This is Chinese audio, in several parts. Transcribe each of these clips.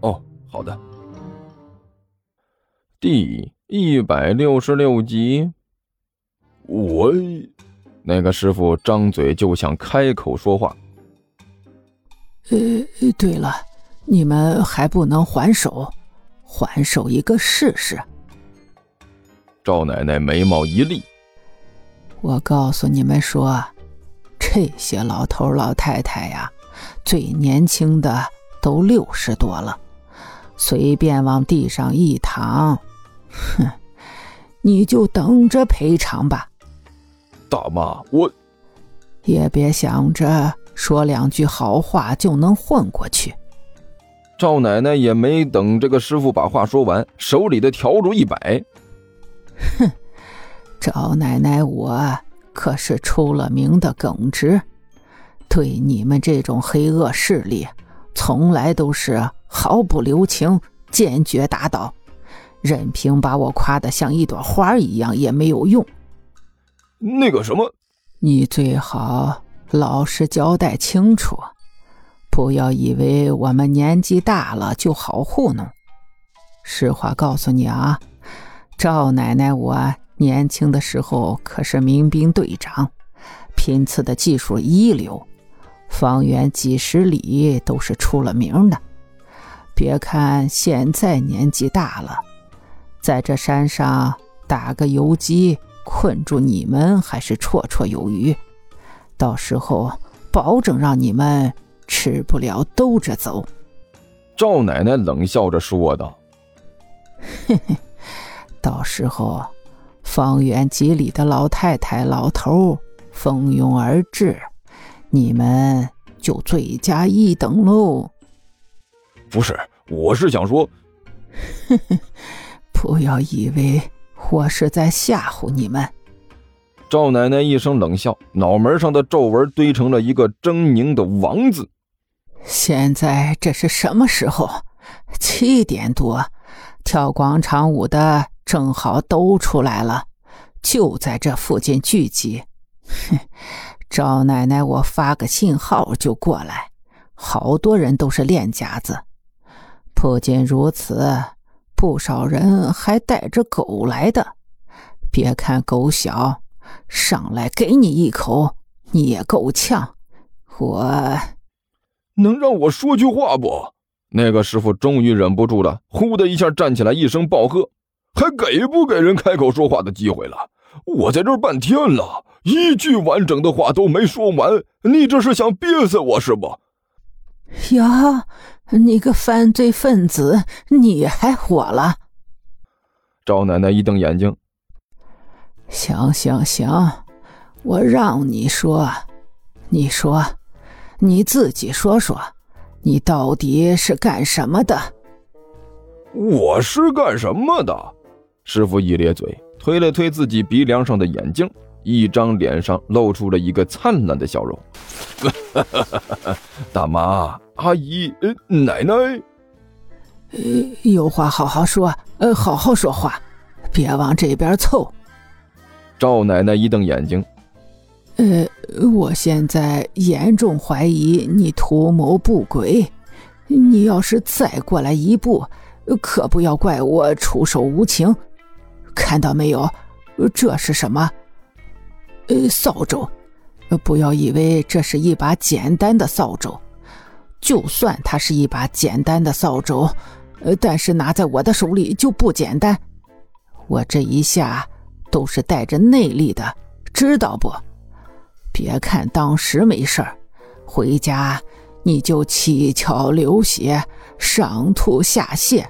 哦，好的。第一百六十六集，我。那个师傅张嘴就想开口说话。呃，对了，你们还不能还手，还手一个试试。赵奶奶眉毛一立，我告诉你们说，这些老头老太太呀，最年轻的都六十多了，随便往地上一躺，哼，你就等着赔偿吧。大妈，我也别想着说两句好话就能混过去。赵奶奶也没等这个师傅把话说完，手里的笤帚一摆：“哼，赵奶奶，我可是出了名的耿直，对你们这种黑恶势力，从来都是毫不留情，坚决打倒。任凭把我夸得像一朵花一样，也没有用。”那个什么，你最好老实交代清楚，不要以为我们年纪大了就好糊弄。实话告诉你啊，赵奶奶我年轻的时候可是民兵队长，拼刺的技术一流，方圆几十里都是出了名的。别看现在年纪大了，在这山上打个游击。困住你们还是绰绰有余，到时候保证让你们吃不了兜着走。”赵奶奶冷笑着说道，“嘿嘿，到时候方圆几里的老太太、老头蜂拥而至，你们就罪加一等喽。”“不是，我是想说，不要以为。”我是在吓唬你们。赵奶奶一声冷笑，脑门上的皱纹堆成了一个狰狞的王字。现在这是什么时候？七点多，跳广场舞的正好都出来了，就在这附近聚集。哼，赵奶奶，我发个信号就过来。好多人都是练家子。不仅如此。不少人还带着狗来的，别看狗小，上来给你一口，你也够呛。我能让我说句话不？那个师傅终于忍不住了，呼的一下站起来，一声暴喝：“还给不给人开口说话的机会了？我在这儿半天了，一句完整的话都没说完，你这是想憋死我是不？”呀。你个犯罪分子，你还火了？赵奶奶一瞪眼睛。行行行，我让你说，你说，你自己说说，你到底是干什么的？我是干什么的？师傅一咧嘴，推了推自己鼻梁上的眼镜，一张脸上露出了一个灿烂的笑容。大妈。阿姨，呃，奶奶，呃，有话好好说，呃，好好说话，别往这边凑。赵奶奶一瞪眼睛，呃，我现在严重怀疑你图谋不轨，你要是再过来一步，可不要怪我出手无情。看到没有？这是什么？呃，扫帚。不要以为这是一把简单的扫帚。就算它是一把简单的扫帚，呃，但是拿在我的手里就不简单。我这一下都是带着内力的，知道不？别看当时没事儿，回家你就七窍流血，上吐下泻，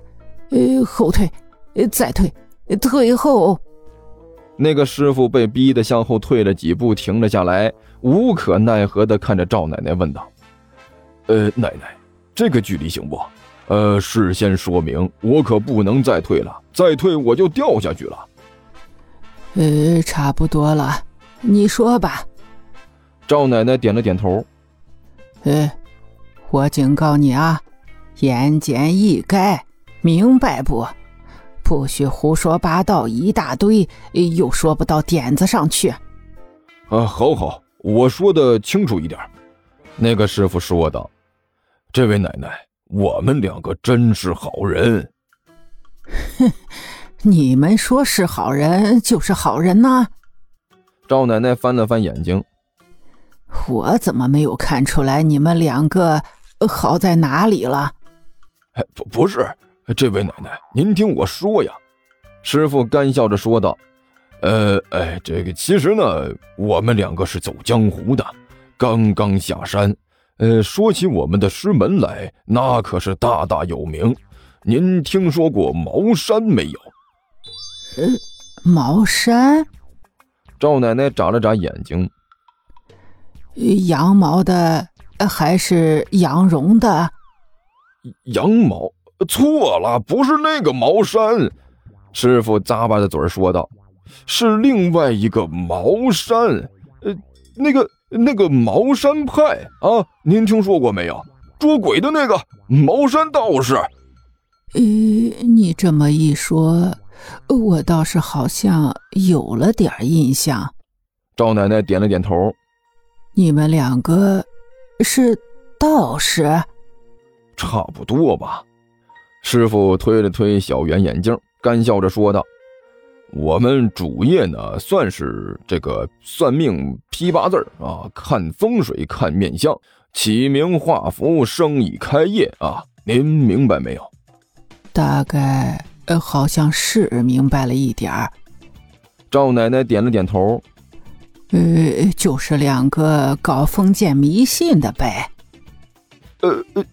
呃，后退，呃再退，退后。那个师傅被逼得向后退了几步，停了下来，无可奈何的看着赵奶奶问道。呃，奶奶，这个距离行不？呃，事先说明，我可不能再退了，再退我就掉下去了。呃，差不多了，你说吧。赵奶奶点了点头。呃，我警告你啊，言简意赅，明白不？不许胡说八道一大堆，又说不到点子上去。啊，好好，我说的清楚一点。那个师傅说道：“这位奶奶。”我们两个真是好人。哼，你们说是好人就是好人呐。赵奶奶翻了翻眼睛，我怎么没有看出来你们两个好在哪里了？哎，不，不是，这位奶奶，您听我说呀。师傅干笑着说道：“呃，哎，这个其实呢，我们两个是走江湖的，刚刚下山。”呃，说起我们的师门来，那可是大大有名。您听说过茅山没有？呃，茅山。赵奶奶眨了眨眼睛。羊毛的还是羊绒的？羊毛？错了，不是那个茅山。师傅咂巴着嘴说道：“是另外一个茅山。呃，那个。”那个茅山派啊，您听说过没有？捉鬼的那个茅山道士。呃，你这么一说，我倒是好像有了点印象。赵奶奶点了点头。你们两个是道士？差不多吧。师傅推了推小圆眼镜，干笑着说道。我们主业呢，算是这个算命、批八字啊，看风水、看面相、起名画符、生意开业啊，您明白没有？大概呃，好像是明白了一点儿。赵奶奶点了点头。呃，就是两个搞封建迷信的呗。呃呃，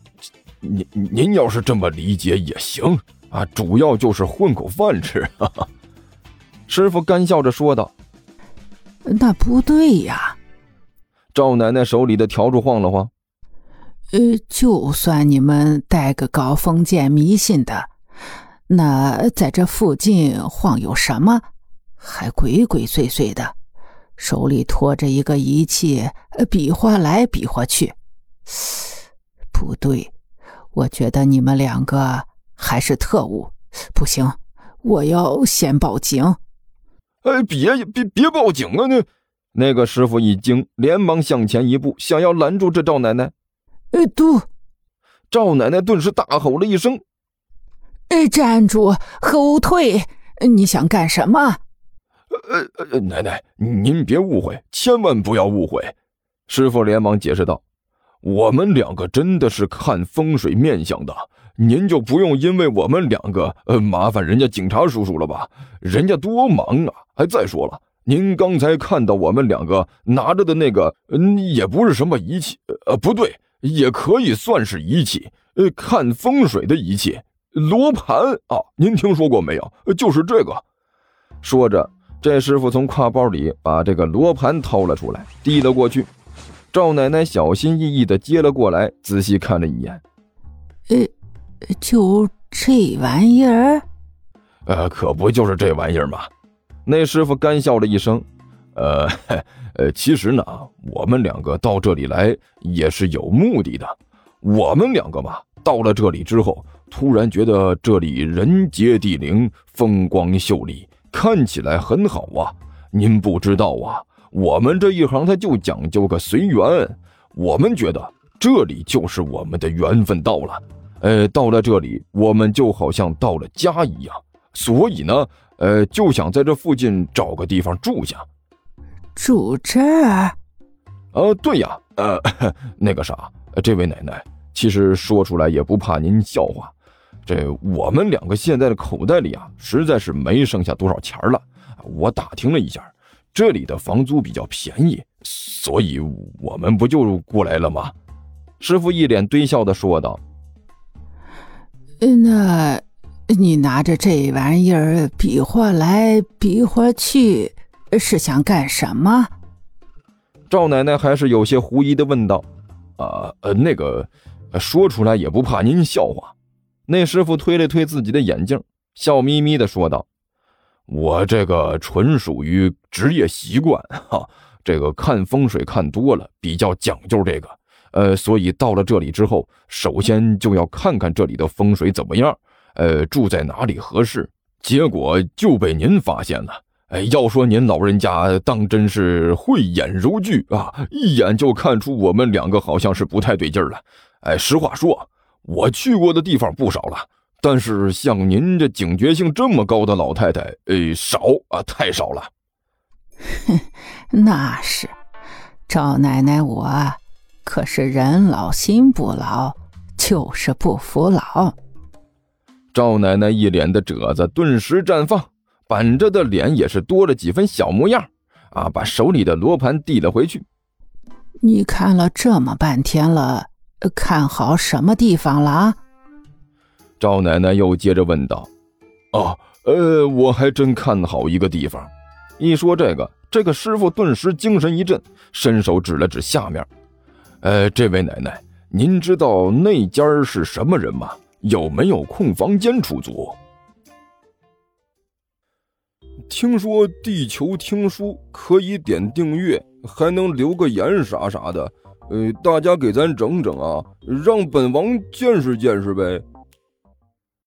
您您要是这么理解也行啊，主要就是混口饭吃。哈哈。师傅干笑着说道：“那不对呀。”赵奶奶手里的笤帚晃了晃。“呃，就算你们带个搞封建迷信的，那在这附近晃悠什么？还鬼鬼祟祟的，手里托着一个仪器，比划来比划去。不对，我觉得你们两个还是特务。不行，我要先报警。”哎，别别别报警啊！那那个师傅一惊，连忙向前一步，想要拦住这赵奶奶。哎，嘟！赵奶奶顿时大吼了一声：“哎，站住，后退！你想干什么？”呃呃，奶奶，您别误会，千万不要误会。师傅连忙解释道：“我们两个真的是看风水面相的。”您就不用因为我们两个呃麻烦人家警察叔叔了吧？人家多忙啊！还再说了，您刚才看到我们两个拿着的那个，嗯，也不是什么仪器，呃，不对，也可以算是仪器，呃，看风水的仪器，罗盘啊，您听说过没有？就是这个。说着，这师傅从挎包里把这个罗盘掏了出来，递了过去。赵奶奶小心翼翼地接了过来，仔细看了一眼，呃。就这玩意儿，呃，可不就是这玩意儿吗？那师傅干笑了一声，呃，呃，其实呢，我们两个到这里来也是有目的的。我们两个嘛，到了这里之后，突然觉得这里人杰地灵，风光秀丽，看起来很好啊。您不知道啊，我们这一行他就讲究个随缘，我们觉得这里就是我们的缘分到了。呃，到了这里，我们就好像到了家一样，所以呢，呃，就想在这附近找个地方住下。住这儿？呃，对呀，呃，那个啥，这位奶奶，其实说出来也不怕您笑话，这我们两个现在的口袋里啊，实在是没剩下多少钱了。我打听了一下，这里的房租比较便宜，所以我们不就过来了吗？师傅一脸堆笑的说道。那，你拿着这玩意儿比划来比划去，是想干什么？赵奶奶还是有些狐疑的问道：“啊，呃，那个，说出来也不怕您笑话。那师傅推了推自己的眼镜，笑眯眯的说道：“我这个纯属于职业习惯，哈，这个看风水看多了，比较讲究这个。呃，所以到了这里之后，首先就要看看这里的风水怎么样，呃，住在哪里合适。结果就被您发现了。哎，要说您老人家当真是慧眼如炬啊，一眼就看出我们两个好像是不太对劲了。哎，实话说。”我去过的地方不少了，但是像您这警觉性这么高的老太太，呃，少啊，太少了。哼，那是，赵奶奶，我可是人老心不老，就是不服老。赵奶奶一脸的褶子顿时绽放，板着的脸也是多了几分小模样，啊，把手里的罗盘递了回去。你看了这么半天了。看好什么地方了？赵奶奶又接着问道：“哦，呃，我还真看好一个地方。”一说这个，这个师傅顿时精神一振，伸手指了指下面：“呃，这位奶奶，您知道那家是什么人吗？有没有空房间出租？”听说地球听书可以点订阅，还能留个言啥啥的。呃，大家给咱整整啊，让本王见识见识呗。